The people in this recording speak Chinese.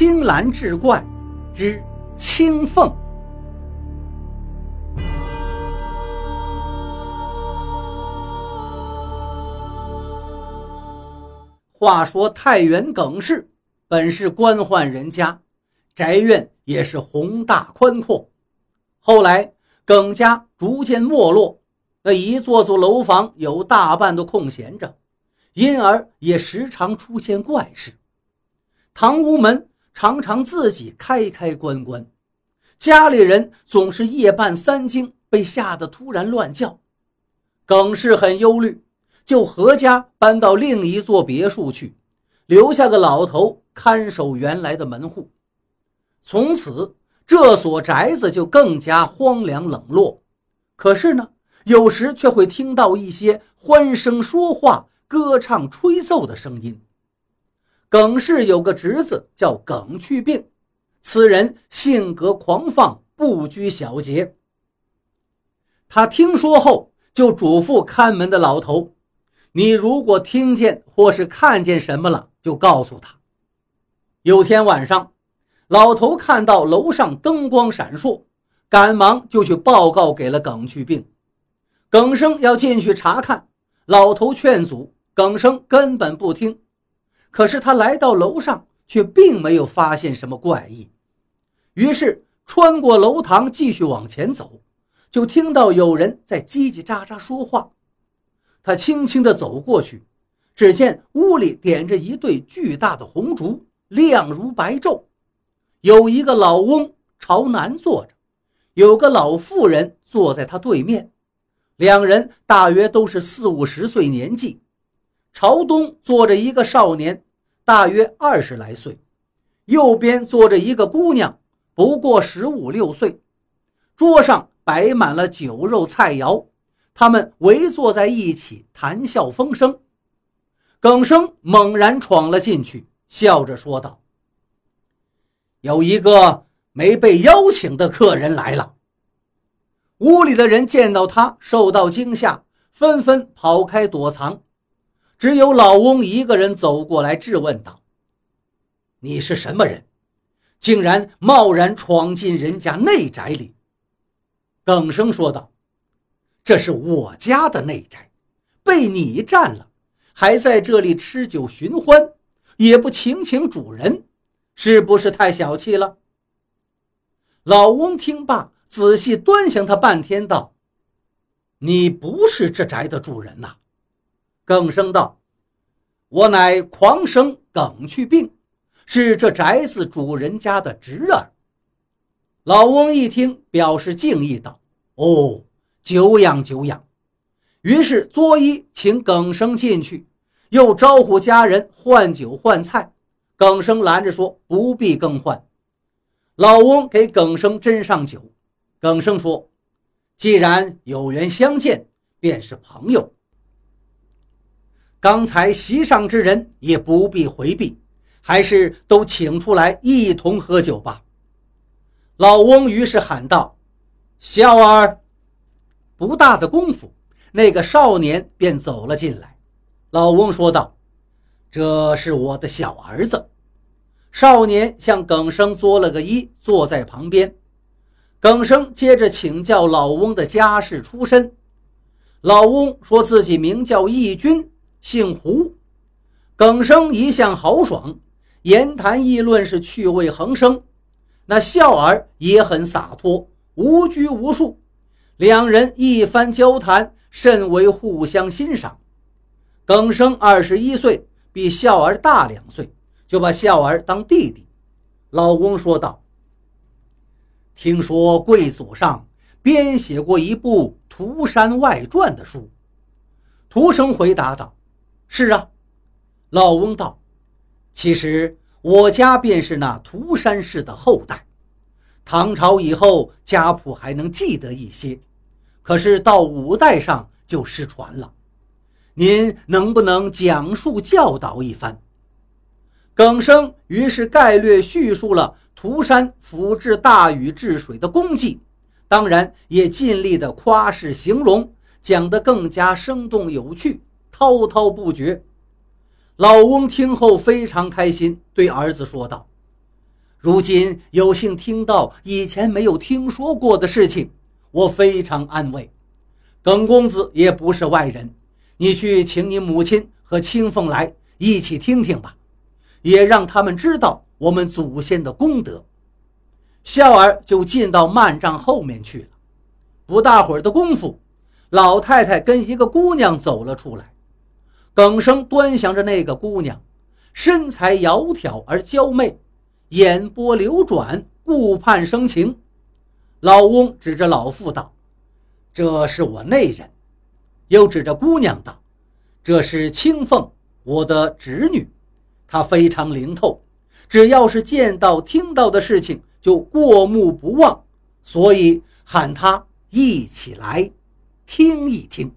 青蓝志怪之青凤。话说太原耿氏本是官宦人家，宅院也是宏大宽阔。后来耿家逐渐没落，那一座座楼房有大半都空闲着，因而也时常出现怪事。堂屋门常常自己开开关关，家里人总是夜半三更被吓得突然乱叫。耿氏很忧虑。就合家搬到另一座别墅去，留下个老头看守原来的门户。从此，这所宅子就更加荒凉冷落。可是呢，有时却会听到一些欢声说话、歌唱吹奏的声音。耿氏有个侄子叫耿去病，此人性格狂放，不拘小节。他听说后，就嘱咐看门的老头。你如果听见或是看见什么了，就告诉他。有天晚上，老头看到楼上灯光闪烁，赶忙就去报告给了耿去病。耿生要进去查看，老头劝阻，耿生根本不听。可是他来到楼上，却并没有发现什么怪异，于是穿过楼堂继续往前走，就听到有人在叽叽喳喳说话。他轻轻地走过去，只见屋里点着一对巨大的红烛，亮如白昼。有一个老翁朝南坐着，有个老妇人坐在他对面，两人大约都是四五十岁年纪。朝东坐着一个少年，大约二十来岁，右边坐着一个姑娘，不过十五六岁。桌上摆满了酒肉菜肴。他们围坐在一起谈笑风生，耿生猛然闯了进去，笑着说道：“有一个没被邀请的客人来了。”屋里的人见到他受到惊吓，纷纷跑开躲藏，只有老翁一个人走过来质问道：“你是什么人？竟然贸然闯进人家内宅里？”耿生说道。这是我家的内宅，被你占了，还在这里吃酒寻欢，也不请请主人，是不是太小气了？老翁听罢，仔细端详他半天，道：“你不是这宅的主人呐？”耿生道：“我乃狂生耿去病，是这宅子主人家的侄儿。”老翁一听，表示敬意，道：“哦。”久仰久仰，于是作揖请耿生进去，又招呼家人换酒换菜。耿生拦着说：“不必更换。”老翁给耿生斟上酒。耿生说：“既然有缘相见，便是朋友。刚才席上之人也不必回避，还是都请出来一同喝酒吧。”老翁于是喊道：“笑儿。”不大的功夫，那个少年便走了进来。老翁说道：“这是我的小儿子。”少年向耿生作了个揖，坐在旁边。耿生接着请教老翁的家世出身。老翁说自己名叫义军，姓胡。耿生一向豪爽，言谈议论是趣味横生。那笑儿也很洒脱，无拘无束。两人一番交谈，甚为互相欣赏。耿生二十一岁，比笑儿大两岁，就把笑儿当弟弟。老翁说道：“听说贵祖上编写过一部《涂山外传》的书。”涂生回答道：“是啊。”老翁道：“其实我家便是那涂山氏的后代，唐朝以后家谱还能记得一些。”可是到五代上就失传了，您能不能讲述教导一番？耿生于是概略叙述了涂山辅治大禹治水的功绩，当然也尽力的夸饰形容，讲得更加生动有趣，滔滔不绝。老翁听后非常开心，对儿子说道：“如今有幸听到以前没有听说过的事情，我非常安慰。耿公子也不是外人，你去请你母亲和清凤来一起听听吧，也让他们知道我们祖先的功德。笑儿就进到幔帐后面去了。不大会儿的功夫，老太太跟一个姑娘走了出来。耿生端详着那个姑娘，身材窈窕而娇媚，眼波流转，顾盼生情。老翁指着老妇道：“这是我内人。”又指着姑娘道：“这是青凤，我的侄女。她非常灵透，只要是见到、听到的事情。”就过目不忘，所以喊她一起来听一听。